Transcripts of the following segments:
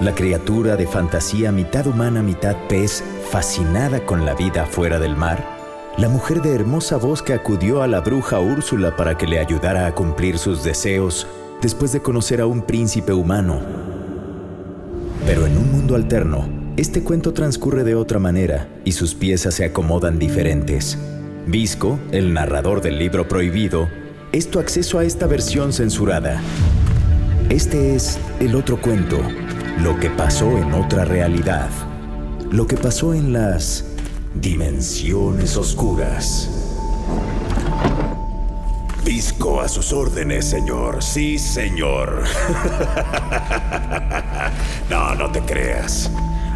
La criatura de fantasía mitad humana, mitad pez, fascinada con la vida fuera del mar. La mujer de hermosa voz que acudió a la bruja Úrsula para que le ayudara a cumplir sus deseos después de conocer a un príncipe humano. Pero en un mundo alterno, este cuento transcurre de otra manera y sus piezas se acomodan diferentes. Visco, el narrador del libro prohibido, es tu acceso a esta versión censurada. Este es el otro cuento, lo que pasó en otra realidad, lo que pasó en las dimensiones oscuras. Visco a sus órdenes, señor. Sí, señor. no, no te creas.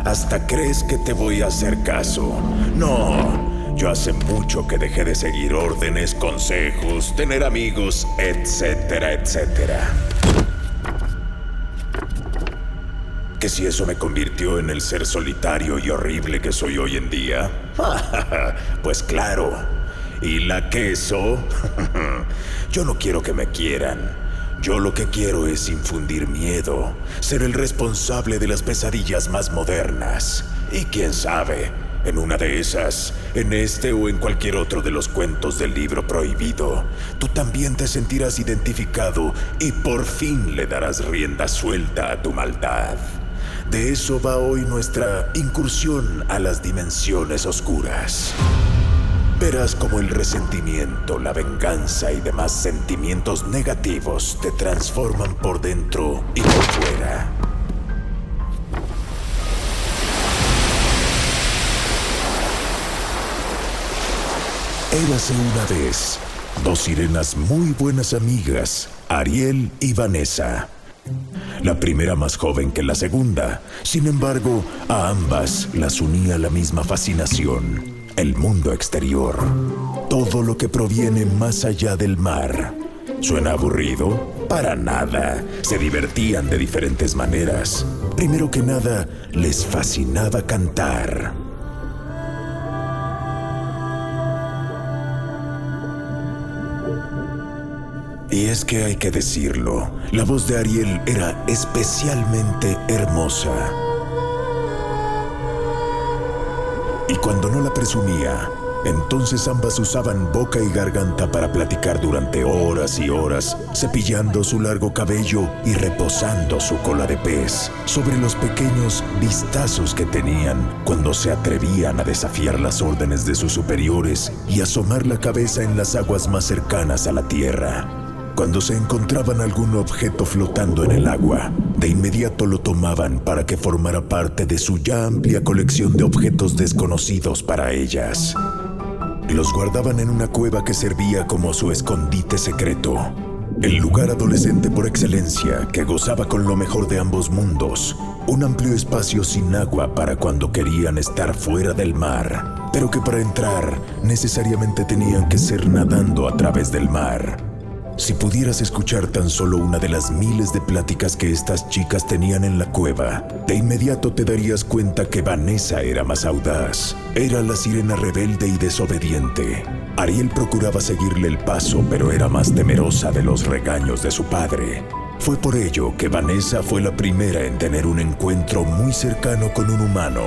Hasta crees que te voy a hacer caso. No, yo hace mucho que dejé de seguir órdenes, consejos, tener amigos, etcétera, etcétera. ¿Que si eso me convirtió en el ser solitario y horrible que soy hoy en día? pues claro. ¿Y la queso? Yo no quiero que me quieran. Yo lo que quiero es infundir miedo, ser el responsable de las pesadillas más modernas. Y quién sabe, en una de esas, en este o en cualquier otro de los cuentos del libro prohibido, tú también te sentirás identificado y por fin le darás rienda suelta a tu maldad. De eso va hoy nuestra incursión a las dimensiones oscuras. Verás cómo el resentimiento, la venganza y demás sentimientos negativos te transforman por dentro y por fuera. Érase una vez dos sirenas muy buenas amigas, Ariel y Vanessa. La primera más joven que la segunda. Sin embargo, a ambas las unía la misma fascinación, el mundo exterior. Todo lo que proviene más allá del mar. ¿Suena aburrido? Para nada. Se divertían de diferentes maneras. Primero que nada, les fascinaba cantar. Y es que hay que decirlo, la voz de Ariel era especialmente hermosa. Y cuando no la presumía, entonces ambas usaban boca y garganta para platicar durante horas y horas, cepillando su largo cabello y reposando su cola de pez sobre los pequeños vistazos que tenían cuando se atrevían a desafiar las órdenes de sus superiores y asomar la cabeza en las aguas más cercanas a la tierra. Cuando se encontraban algún objeto flotando en el agua, de inmediato lo tomaban para que formara parte de su ya amplia colección de objetos desconocidos para ellas. Los guardaban en una cueva que servía como su escondite secreto, el lugar adolescente por excelencia que gozaba con lo mejor de ambos mundos, un amplio espacio sin agua para cuando querían estar fuera del mar, pero que para entrar necesariamente tenían que ser nadando a través del mar. Si pudieras escuchar tan solo una de las miles de pláticas que estas chicas tenían en la cueva, de inmediato te darías cuenta que Vanessa era más audaz. Era la sirena rebelde y desobediente. Ariel procuraba seguirle el paso, pero era más temerosa de los regaños de su padre. Fue por ello que Vanessa fue la primera en tener un encuentro muy cercano con un humano.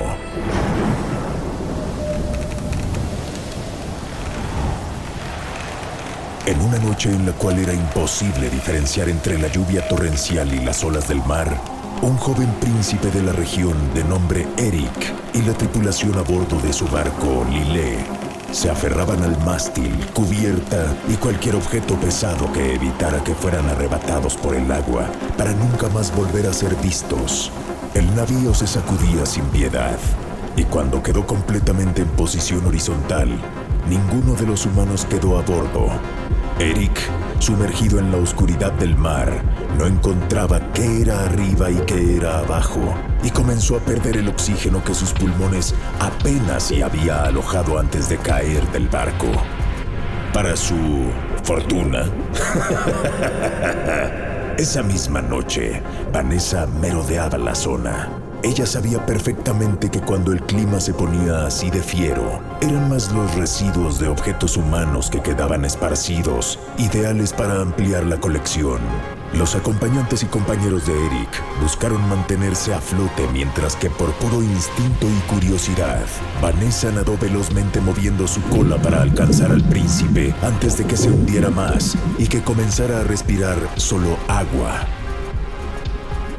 En una noche en la cual era imposible diferenciar entre la lluvia torrencial y las olas del mar, un joven príncipe de la región de nombre Eric y la tripulación a bordo de su barco Lilé se aferraban al mástil, cubierta y cualquier objeto pesado que evitara que fueran arrebatados por el agua para nunca más volver a ser vistos. El navío se sacudía sin piedad y cuando quedó completamente en posición horizontal, ninguno de los humanos quedó a bordo. Eric, sumergido en la oscuridad del mar, no encontraba qué era arriba y qué era abajo, y comenzó a perder el oxígeno que sus pulmones apenas se había alojado antes de caer del barco. Para su fortuna, esa misma noche, Vanessa merodeaba la zona. Ella sabía perfectamente que cuando el clima se ponía así de fiero, eran más los residuos de objetos humanos que quedaban esparcidos, ideales para ampliar la colección. Los acompañantes y compañeros de Eric buscaron mantenerse a flote mientras que por puro instinto y curiosidad, Vanessa nadó velozmente moviendo su cola para alcanzar al príncipe antes de que se hundiera más y que comenzara a respirar solo agua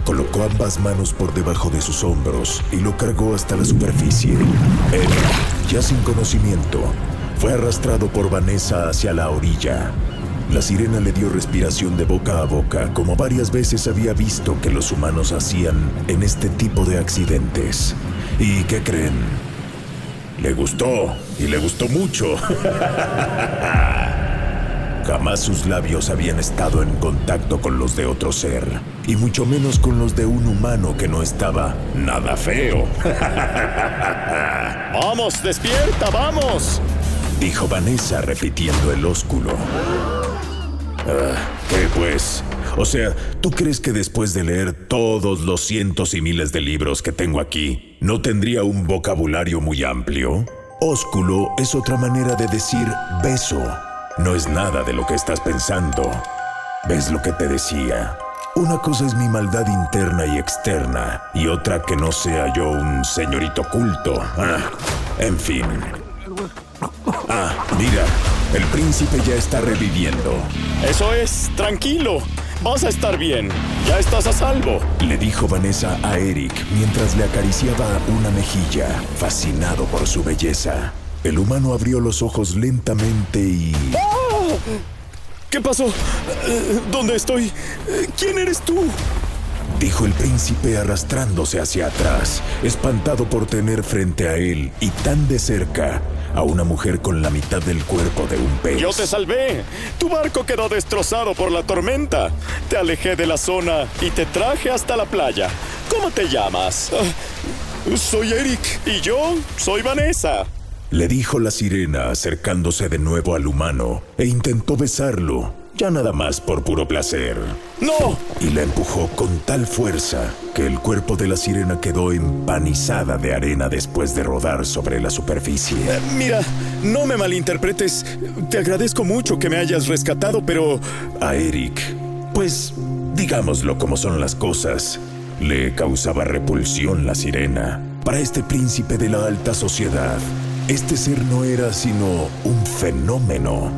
Colocó ambas manos por debajo de sus hombros y lo cargó hasta la superficie. Él, ya sin conocimiento, fue arrastrado por Vanessa hacia la orilla. La sirena le dio respiración de boca a boca, como varias veces había visto que los humanos hacían en este tipo de accidentes. ¿Y qué creen? Le gustó, y le gustó mucho. Jamás sus labios habían estado en contacto con los de otro ser, y mucho menos con los de un humano que no estaba nada feo. ¡Vamos, despierta, vamos! Dijo Vanessa repitiendo el ósculo. Ah, ¿Qué pues? O sea, ¿tú crees que después de leer todos los cientos y miles de libros que tengo aquí, no tendría un vocabulario muy amplio? Ósculo es otra manera de decir beso. No es nada de lo que estás pensando. ¿Ves lo que te decía? Una cosa es mi maldad interna y externa, y otra que no sea yo un señorito culto. Ah, en fin. Ah, mira, el príncipe ya está reviviendo. Eso es, tranquilo. Vas a estar bien. Ya estás a salvo. Le dijo Vanessa a Eric mientras le acariciaba una mejilla, fascinado por su belleza. El humano abrió los ojos lentamente y... ¿Qué pasó? ¿Dónde estoy? ¿Quién eres tú? Dijo el príncipe arrastrándose hacia atrás, espantado por tener frente a él y tan de cerca a una mujer con la mitad del cuerpo de un pez. Yo te salvé. Tu barco quedó destrozado por la tormenta. Te alejé de la zona y te traje hasta la playa. ¿Cómo te llamas? Ah, soy Eric y yo soy Vanessa le dijo la sirena acercándose de nuevo al humano e intentó besarlo, ya nada más por puro placer. ¡No! Y la empujó con tal fuerza que el cuerpo de la sirena quedó empanizada de arena después de rodar sobre la superficie. Eh, mira, no me malinterpretes. Te agradezco mucho que me hayas rescatado, pero... A Eric, pues digámoslo como son las cosas, le causaba repulsión la sirena. Para este príncipe de la alta sociedad, este ser no era sino un fenómeno.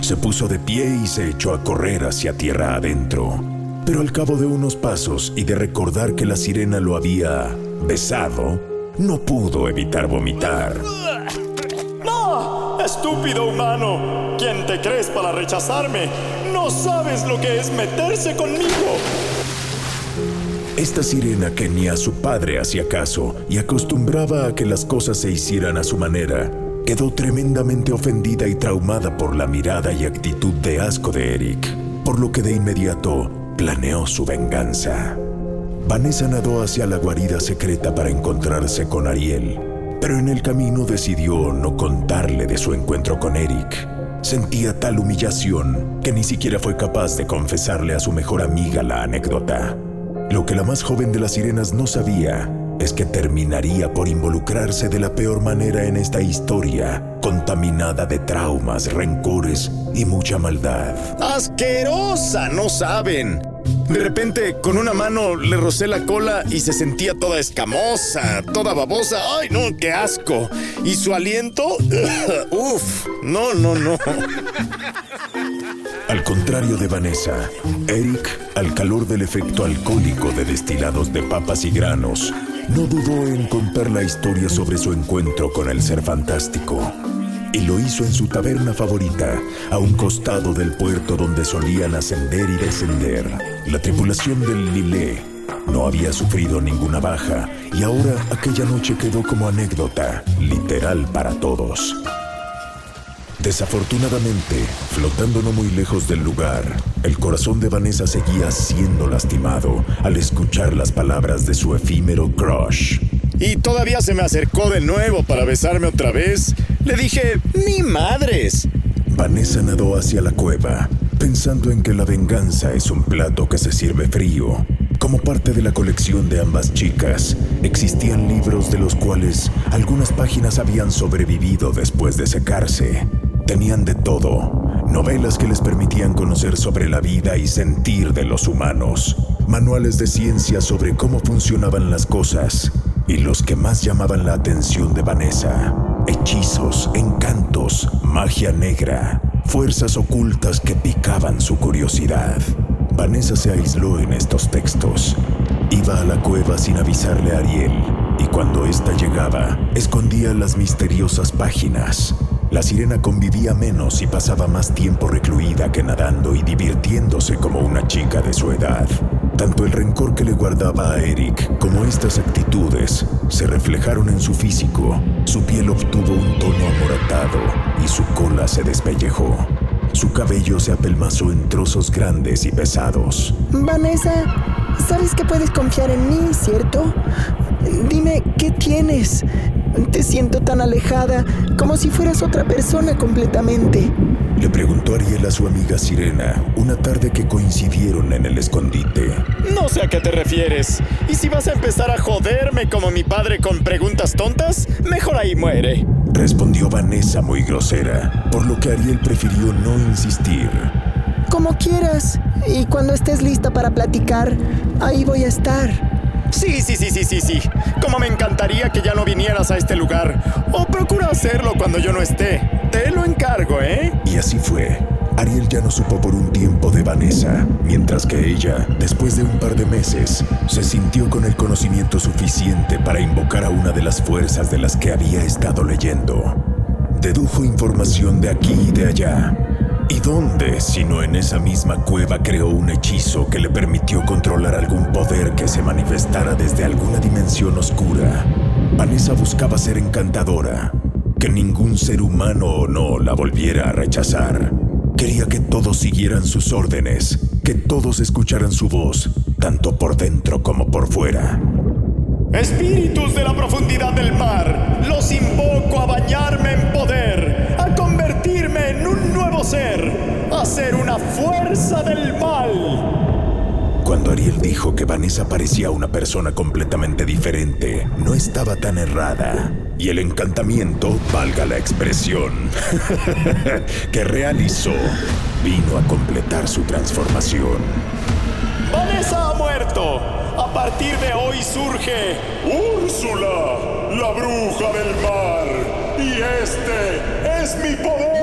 Se puso de pie y se echó a correr hacia tierra adentro. Pero al cabo de unos pasos y de recordar que la sirena lo había besado, no pudo evitar vomitar. ¡No! ¡Estúpido humano! ¿Quién te crees para rechazarme? No sabes lo que es meterse conmigo. Esta sirena que ni a su padre hacía caso y acostumbraba a que las cosas se hicieran a su manera, quedó tremendamente ofendida y traumada por la mirada y actitud de asco de Eric, por lo que de inmediato planeó su venganza. Vanessa nadó hacia la guarida secreta para encontrarse con Ariel, pero en el camino decidió no contarle de su encuentro con Eric. Sentía tal humillación que ni siquiera fue capaz de confesarle a su mejor amiga la anécdota. Lo que la más joven de las sirenas no sabía es que terminaría por involucrarse de la peor manera en esta historia, contaminada de traumas, rencores y mucha maldad. ¡Asquerosa! No saben. De repente, con una mano le rocé la cola y se sentía toda escamosa, toda babosa. ¡Ay, no, qué asco! Y su aliento, ¡uf! No, no, no. Contrario de Vanessa, Eric, al calor del efecto alcohólico de destilados de papas y granos, no dudó en contar la historia sobre su encuentro con el ser fantástico. Y lo hizo en su taberna favorita, a un costado del puerto donde solían ascender y descender. La tripulación del Lilé no había sufrido ninguna baja y ahora aquella noche quedó como anécdota, literal para todos. Desafortunadamente, flotando no muy lejos del lugar, el corazón de Vanessa seguía siendo lastimado al escuchar las palabras de su efímero crush. Y todavía se me acercó de nuevo para besarme otra vez. Le dije, ni madres. Vanessa nadó hacia la cueva, pensando en que la venganza es un plato que se sirve frío. Como parte de la colección de ambas chicas, existían libros de los cuales algunas páginas habían sobrevivido después de secarse. Tenían de todo, novelas que les permitían conocer sobre la vida y sentir de los humanos, manuales de ciencia sobre cómo funcionaban las cosas, y los que más llamaban la atención de Vanessa, hechizos, encantos, magia negra, fuerzas ocultas que picaban su curiosidad. Vanessa se aisló en estos textos. Iba a la cueva sin avisarle a Ariel, y cuando ésta llegaba, escondía las misteriosas páginas. La sirena convivía menos y pasaba más tiempo recluida que nadando y divirtiéndose como una chica de su edad. Tanto el rencor que le guardaba a Eric como estas actitudes se reflejaron en su físico. Su piel obtuvo un tono amoratado y su cola se despellejó. Su cabello se apelmazó en trozos grandes y pesados. Vanessa, sabes que puedes confiar en mí, ¿cierto? Dime, ¿qué tienes? Te siento tan alejada, como si fueras otra persona completamente. Le preguntó Ariel a su amiga Sirena una tarde que coincidieron en el escondite. No sé a qué te refieres. Y si vas a empezar a joderme como mi padre con preguntas tontas, mejor ahí muere. Respondió Vanessa muy grosera, por lo que Ariel prefirió no insistir. Como quieras. Y cuando estés lista para platicar, ahí voy a estar. Sí, sí, sí, sí, sí, sí. Como me encantaría que ya no vinieras a este lugar. O procura hacerlo cuando yo no esté. Te lo encargo, ¿eh? Y así fue. Ariel ya no supo por un tiempo de Vanessa, mientras que ella, después de un par de meses, se sintió con el conocimiento suficiente para invocar a una de las fuerzas de las que había estado leyendo. Dedujo información de aquí y de allá. ¿Y dónde, sino en esa misma cueva, creó un hechizo que le permitió controlar algún poder que se manifestara desde alguna dimensión oscura? Vanessa buscaba ser encantadora, que ningún ser humano o no la volviera a rechazar. Quería que todos siguieran sus órdenes, que todos escucharan su voz, tanto por dentro como por fuera. Espíritus de la profundidad del mar, los invoco a bañarme en poder, ser, a ser una fuerza del mal. Cuando Ariel dijo que Vanessa parecía una persona completamente diferente, no estaba tan errada. Y el encantamiento, valga la expresión, que realizó, vino a completar su transformación. Vanessa ha muerto. A partir de hoy surge Úrsula, la bruja del mar. Y este es mi poder.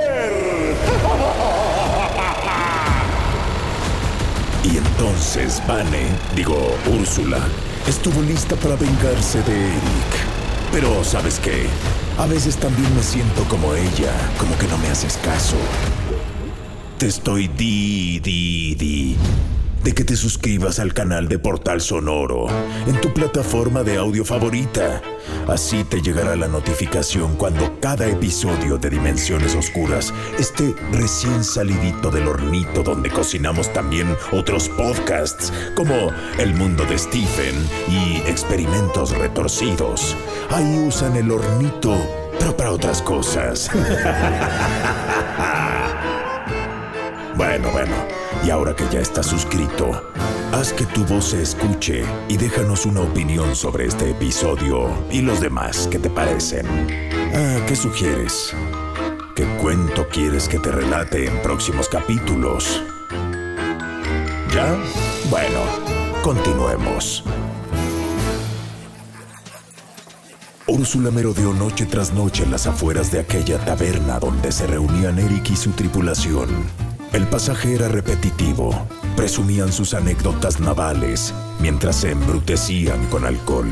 Entonces Vane, digo Úrsula, estuvo lista para vengarse de Eric. Pero ¿sabes qué? A veces también me siento como ella, como que no me haces caso. Te estoy di, di, di de que te suscribas al canal de Portal Sonoro en tu plataforma de audio favorita. Así te llegará la notificación cuando cada episodio de Dimensiones Oscuras esté recién salidito del hornito donde cocinamos también otros podcasts como El Mundo de Stephen y Experimentos Retorcidos. Ahí usan el hornito, pero para otras cosas. bueno, bueno. Y ahora que ya estás suscrito, haz que tu voz se escuche y déjanos una opinión sobre este episodio y los demás que te parecen. Ah, ¿qué sugieres? ¿Qué cuento quieres que te relate en próximos capítulos? ¿Ya? Bueno, continuemos. Úrsula merodeó noche tras noche en las afueras de aquella taberna donde se reunían Eric y su tripulación. El pasaje era repetitivo. Presumían sus anécdotas navales mientras se embrutecían con alcohol.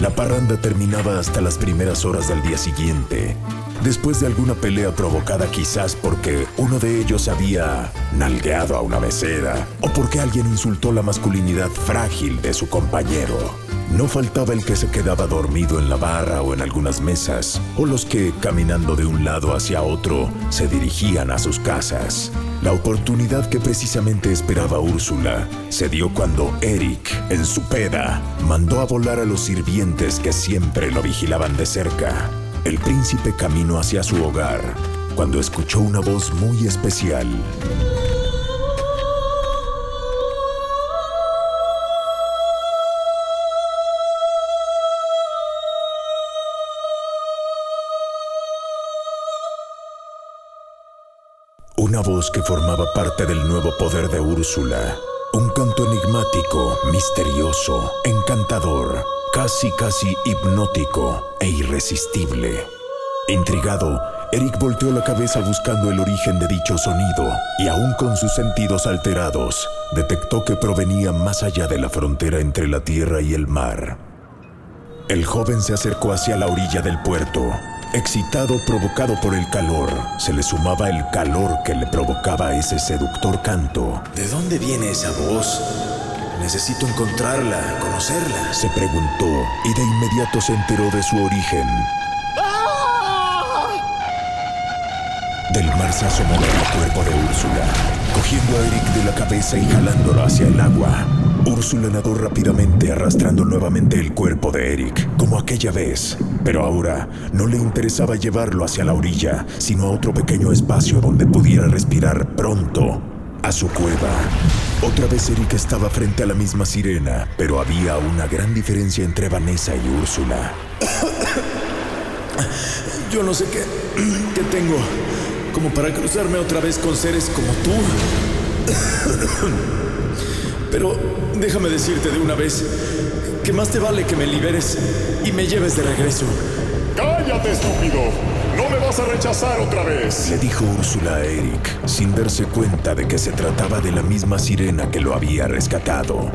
La parranda terminaba hasta las primeras horas del día siguiente, después de alguna pelea provocada quizás porque uno de ellos había nalgueado a una mesera o porque alguien insultó la masculinidad frágil de su compañero. No faltaba el que se quedaba dormido en la barra o en algunas mesas, o los que, caminando de un lado hacia otro, se dirigían a sus casas. La oportunidad que precisamente esperaba Úrsula se dio cuando Eric, en su peda, mandó a volar a los sirvientes que siempre lo vigilaban de cerca. El príncipe caminó hacia su hogar cuando escuchó una voz muy especial. Una voz que formaba parte del nuevo poder de Úrsula. Un canto enigmático, misterioso, encantador, casi casi hipnótico e irresistible. Intrigado, Eric volteó la cabeza buscando el origen de dicho sonido y aún con sus sentidos alterados, detectó que provenía más allá de la frontera entre la tierra y el mar. El joven se acercó hacia la orilla del puerto Excitado, provocado por el calor, se le sumaba el calor que le provocaba ese seductor canto. ¿De dónde viene esa voz? Necesito encontrarla, conocerla. Se preguntó y de inmediato se enteró de su origen. Del mar se asomó el cuerpo de Úrsula, cogiendo a Eric de la cabeza y jalándolo hacia el agua. Úrsula nadó rápidamente arrastrando nuevamente el cuerpo de Eric, como aquella vez, pero ahora no le interesaba llevarlo hacia la orilla, sino a otro pequeño espacio donde pudiera respirar pronto, a su cueva. Otra vez Eric estaba frente a la misma sirena, pero había una gran diferencia entre Vanessa y Úrsula. Yo no sé qué, qué tengo como para cruzarme otra vez con seres como tú. Pero déjame decirte de una vez que más te vale que me liberes y me lleves de regreso. ¡Cállate, estúpido! ¡No me vas a rechazar otra vez! Le dijo Úrsula a Eric, sin darse cuenta de que se trataba de la misma sirena que lo había rescatado.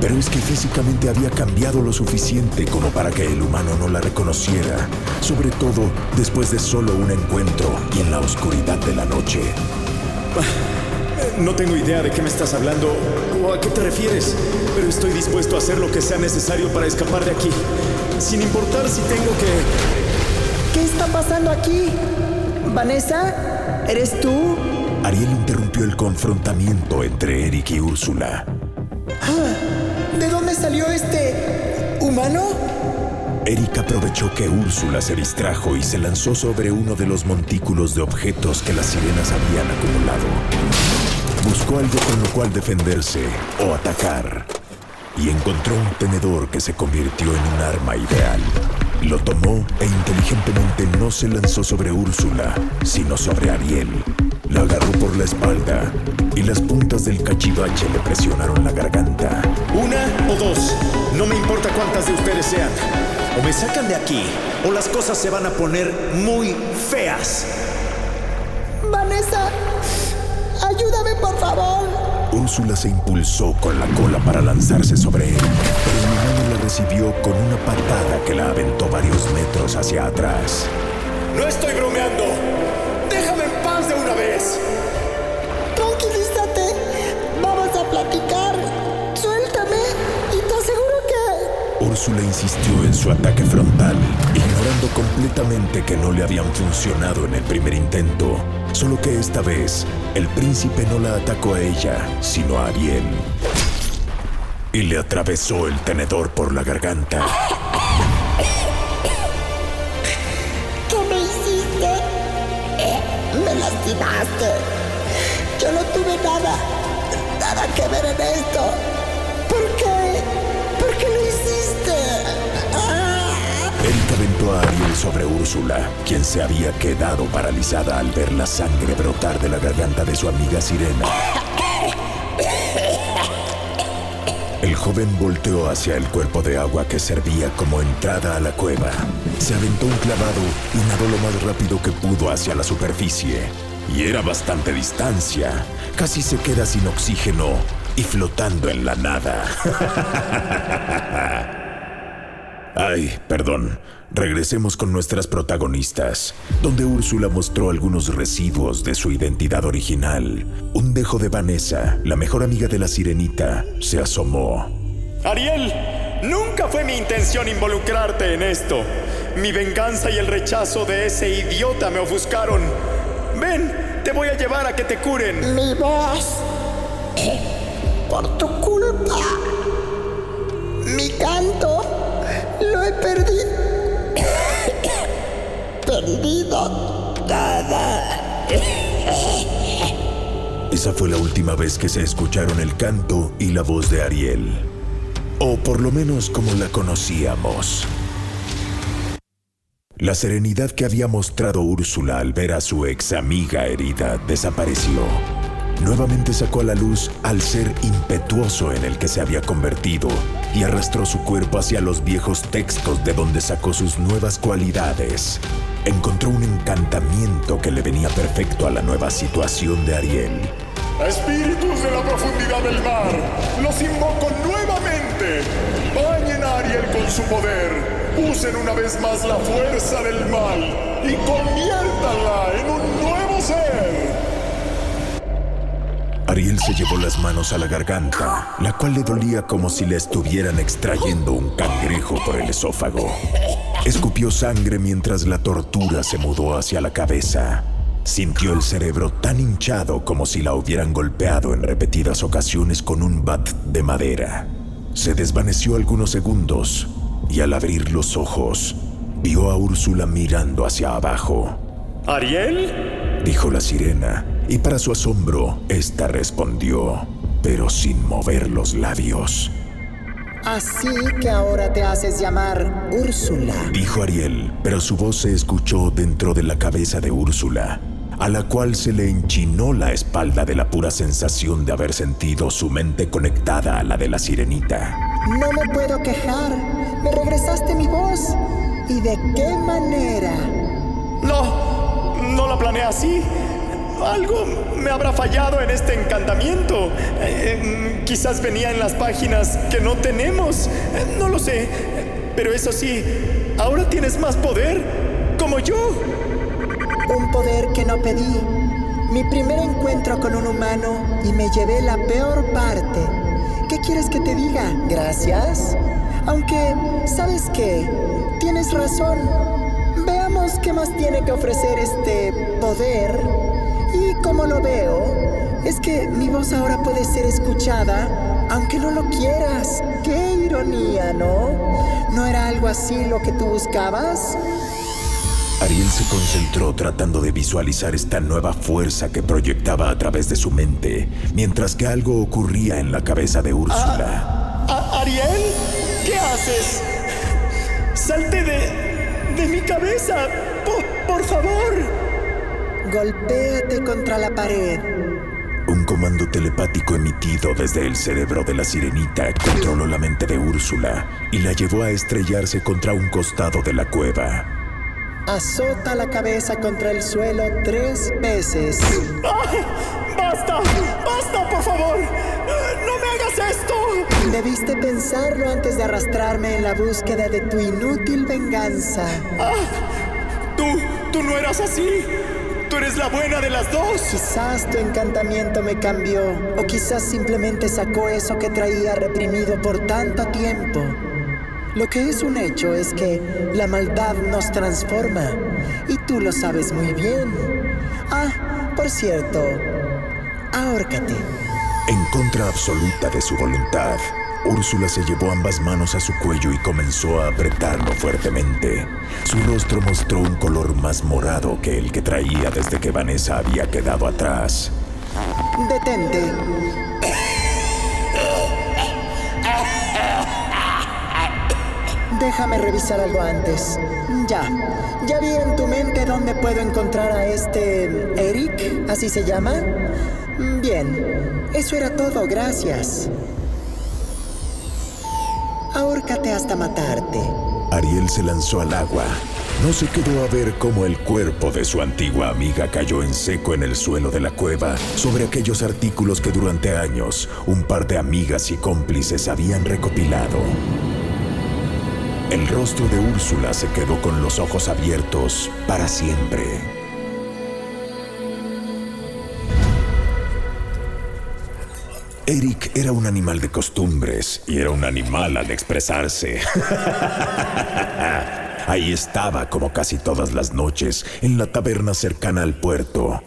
Pero es que físicamente había cambiado lo suficiente como para que el humano no la reconociera, sobre todo después de solo un encuentro y en la oscuridad de la noche. No tengo idea de qué me estás hablando o a qué te refieres, pero estoy dispuesto a hacer lo que sea necesario para escapar de aquí, sin importar si tengo que... ¿Qué está pasando aquí? ¿Vanessa? ¿Eres tú? Ariel interrumpió el confrontamiento entre Eric y Úrsula. Ah, ¿De dónde salió este humano? Eric aprovechó que Úrsula se distrajo y se lanzó sobre uno de los montículos de objetos que las sirenas habían acumulado. Buscó algo con lo cual defenderse o atacar y encontró un tenedor que se convirtió en un arma ideal. Lo tomó e inteligentemente no se lanzó sobre Úrsula, sino sobre Ariel. La agarró por la espalda y las puntas del cachivache le presionaron la garganta. Una o dos, no me importa cuántas de ustedes sean. O me sacan de aquí, o las cosas se van a poner muy feas. Vanessa, ¡Ayúdame, por favor! Úrsula se impulsó con la cola para lanzarse sobre él, pero mi mano la recibió con una patada que la aventó varios metros hacia atrás. ¡No estoy bromeando! ¡Déjame en paz de una vez! Úrsula insistió en su ataque frontal, ignorando completamente que no le habían funcionado en el primer intento. Solo que esta vez, el príncipe no la atacó a ella, sino a Ariel. Y le atravesó el tenedor por la garganta. ¿Qué me hiciste? me lastimaste. Yo no tuve nada, nada que ver en esto. Sobre Úrsula, quien se había quedado paralizada al ver la sangre brotar de la garganta de su amiga Sirena. El joven volteó hacia el cuerpo de agua que servía como entrada a la cueva. Se aventó un clavado y nadó lo más rápido que pudo hacia la superficie. Y era bastante distancia. Casi se queda sin oxígeno y flotando en la nada. Ay, perdón. Regresemos con nuestras protagonistas, donde Úrsula mostró algunos residuos de su identidad original. Un dejo de Vanessa, la mejor amiga de la sirenita, se asomó. Ariel, nunca fue mi intención involucrarte en esto. Mi venganza y el rechazo de ese idiota me ofuscaron. Ven, te voy a llevar a que te curen. Mi voz. Por tu culpa. Mi canto. Lo he perdido. Perdido nada. Esa fue la última vez que se escucharon el canto y la voz de Ariel. O por lo menos como la conocíamos. La serenidad que había mostrado Úrsula al ver a su ex amiga herida desapareció. Nuevamente sacó a la luz al ser impetuoso en el que se había convertido y arrastró su cuerpo hacia los viejos textos de donde sacó sus nuevas cualidades. Encontró un encantamiento que le venía perfecto a la nueva situación de Ariel. Espíritus de la profundidad del mar, los invoco nuevamente. Bañen a Ariel con su poder. Usen una vez más la fuerza del mal y conviértanla en un nuevo ser. Ariel se llevó las manos a la garganta, la cual le dolía como si le estuvieran extrayendo un cangrejo por el esófago. Escupió sangre mientras la tortura se mudó hacia la cabeza. Sintió el cerebro tan hinchado como si la hubieran golpeado en repetidas ocasiones con un bat de madera. Se desvaneció algunos segundos y al abrir los ojos, vio a Úrsula mirando hacia abajo. ¿Ariel? Dijo la sirena, y para su asombro, ésta respondió, pero sin mover los labios. Así que ahora te haces llamar Úrsula. Dijo Ariel, pero su voz se escuchó dentro de la cabeza de Úrsula, a la cual se le enchinó la espalda de la pura sensación de haber sentido su mente conectada a la de la sirenita. No me puedo quejar. Me regresaste mi voz. ¿Y de qué manera? No, no la planeé así. Algo me habrá fallado en este encantamiento. Eh, quizás venía en las páginas que no tenemos. Eh, no lo sé. Pero eso sí, ahora tienes más poder, como yo. Un poder que no pedí. Mi primer encuentro con un humano y me llevé la peor parte. ¿Qué quieres que te diga? Gracias. Aunque, ¿sabes qué? Tienes razón. Veamos qué más tiene que ofrecer este poder. Como lo veo, es que mi voz ahora puede ser escuchada, aunque no lo quieras. ¡Qué ironía, ¿no? ¿No era algo así lo que tú buscabas? Ariel se concentró tratando de visualizar esta nueva fuerza que proyectaba a través de su mente, mientras que algo ocurría en la cabeza de Úrsula. ¿A- ¿Ariel? ¿Qué haces? Salte de, de mi cabeza. Por, por favor. Golpéate contra la pared. Un comando telepático emitido desde el cerebro de la sirenita controló la mente de Úrsula y la llevó a estrellarse contra un costado de la cueva. Azota la cabeza contra el suelo tres veces. ¡Ah! ¡Basta! ¡Basta, por favor! ¡No me hagas esto! Debiste pensarlo antes de arrastrarme en la búsqueda de tu inútil venganza. ¡Ah! Tú, tú no eras así. Eres la buena de las dos. Quizás tu encantamiento me cambió, o quizás simplemente sacó eso que traía reprimido por tanto tiempo. Lo que es un hecho es que la maldad nos transforma, y tú lo sabes muy bien. Ah, por cierto, ahórcate. En contra absoluta de su voluntad, Úrsula se llevó ambas manos a su cuello y comenzó a apretarlo fuertemente. Su rostro mostró un color más morado que el que traía desde que Vanessa había quedado atrás. Detente. Déjame revisar algo antes. Ya. Ya vi en tu mente dónde puedo encontrar a este Eric, así se llama. Bien. Eso era todo, gracias. Ahórcate hasta matarte. Ariel se lanzó al agua no se quedó a ver cómo el cuerpo de su antigua amiga cayó en seco en el suelo de la cueva sobre aquellos artículos que durante años un par de amigas y cómplices habían recopilado. El rostro de Úrsula se quedó con los ojos abiertos para siempre. Eric era un animal de costumbres y era un animal al expresarse. Ahí estaba como casi todas las noches en la taberna cercana al puerto.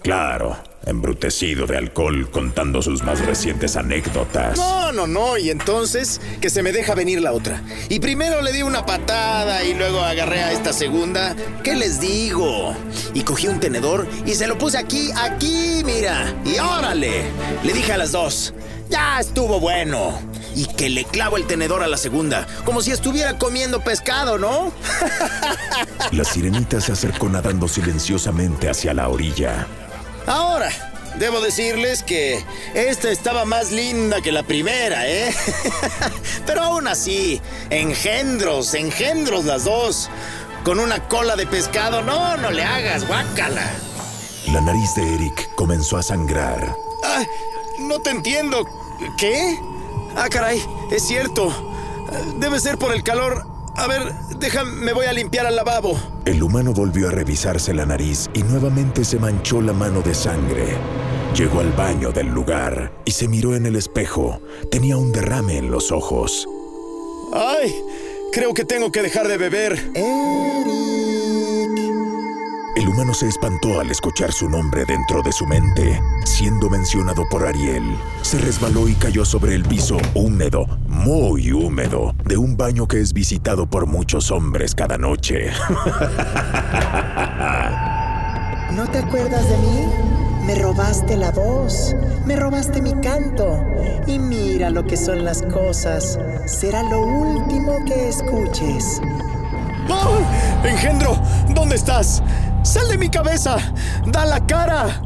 Claro, embrutecido de alcohol contando sus más recientes anécdotas. No, no, no, y entonces que se me deja venir la otra. Y primero le di una patada y luego agarré a esta segunda. ¿Qué les digo? Y cogí un tenedor y se lo puse aquí, aquí, mira. Y órale. Le dije a las dos, ya estuvo bueno. Y que le clavo el tenedor a la segunda, como si estuviera comiendo pescado, ¿no? La sirenita se acercó nadando silenciosamente hacia la orilla. Ahora, debo decirles que esta estaba más linda que la primera, ¿eh? Pero aún así, engendros, engendros las dos. Con una cola de pescado, no, no le hagas, guácala. La nariz de Eric comenzó a sangrar. Ay, no te entiendo. ¿Qué? Ah, caray, es cierto. Debe ser por el calor. A ver, déjame, me voy a limpiar al lavabo. El humano volvió a revisarse la nariz y nuevamente se manchó la mano de sangre. Llegó al baño del lugar y se miró en el espejo. Tenía un derrame en los ojos. ¡Ay! Creo que tengo que dejar de beber. El humano se espantó al escuchar su nombre dentro de su mente, siendo mencionado por Ariel. Se resbaló y cayó sobre el piso húmedo, muy húmedo, de un baño que es visitado por muchos hombres cada noche. ¿No te acuerdas de mí? Me robaste la voz, me robaste mi canto. Y mira lo que son las cosas. Será lo último que escuches. ¡Oh! ¡Engendro! ¿Dónde estás? ¡Sal de mi cabeza! ¡Da la cara!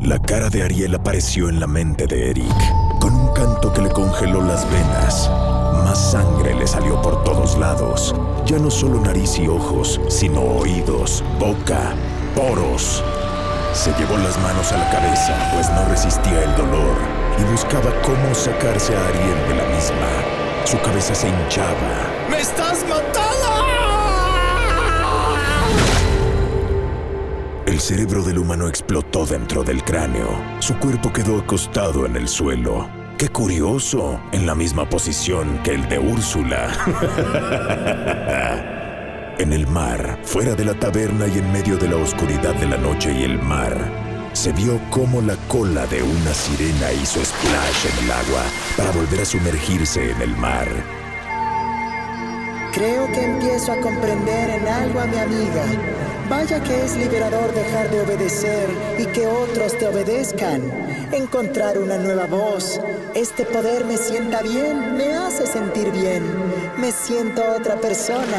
La cara de Ariel apareció en la mente de Eric, con un canto que le congeló las venas. Más sangre le salió por todos lados. Ya no solo nariz y ojos, sino oídos, boca, poros. Se llevó las manos a la cabeza, pues no resistía el dolor, y buscaba cómo sacarse a Ariel de la misma. Su cabeza se hinchaba. ¡Me estás matando! El cerebro del humano explotó dentro del cráneo. Su cuerpo quedó acostado en el suelo. ¡Qué curioso! En la misma posición que el de Úrsula. en el mar, fuera de la taberna y en medio de la oscuridad de la noche y el mar, se vio cómo la cola de una sirena hizo splash en el agua para volver a sumergirse en el mar. Creo que empiezo a comprender en algo a mi amiga. Vaya que es liberador dejar de obedecer y que otros te obedezcan. Encontrar una nueva voz. Este poder me sienta bien, me hace sentir bien. Me siento otra persona.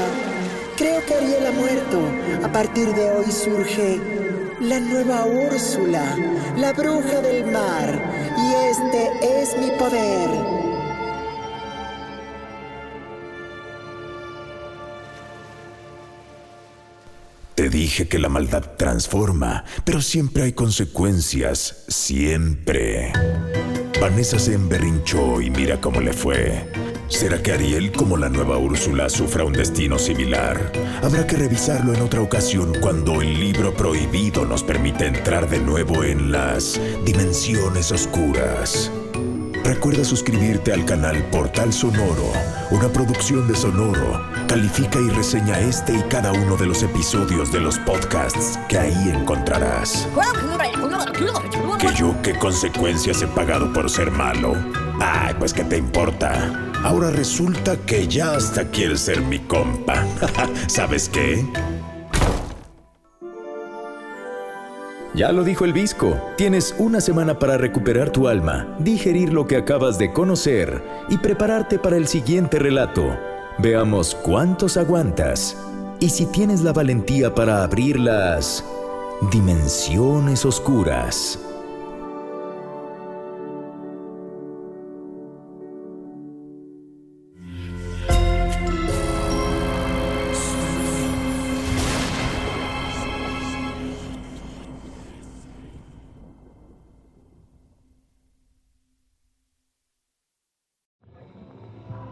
Creo que Ariel ha muerto. A partir de hoy surge la nueva Úrsula, la bruja del mar. Y este es mi poder. Dije que la maldad transforma, pero siempre hay consecuencias, siempre. Vanessa se emberrinchó y mira cómo le fue. ¿Será que Ariel, como la nueva Úrsula, sufra un destino similar? Habrá que revisarlo en otra ocasión cuando el libro prohibido nos permite entrar de nuevo en las dimensiones oscuras. Recuerda suscribirte al canal Portal Sonoro, una producción de Sonoro. Califica y reseña este y cada uno de los episodios de los podcasts que ahí encontrarás. ¿Que yo qué consecuencias he pagado por ser malo? Ay, pues ¿qué te importa? Ahora resulta que ya hasta quieres ser mi compa. ¿Sabes qué? Ya lo dijo el Visco, tienes una semana para recuperar tu alma, digerir lo que acabas de conocer y prepararte para el siguiente relato. Veamos cuántos aguantas y si tienes la valentía para abrir las dimensiones oscuras.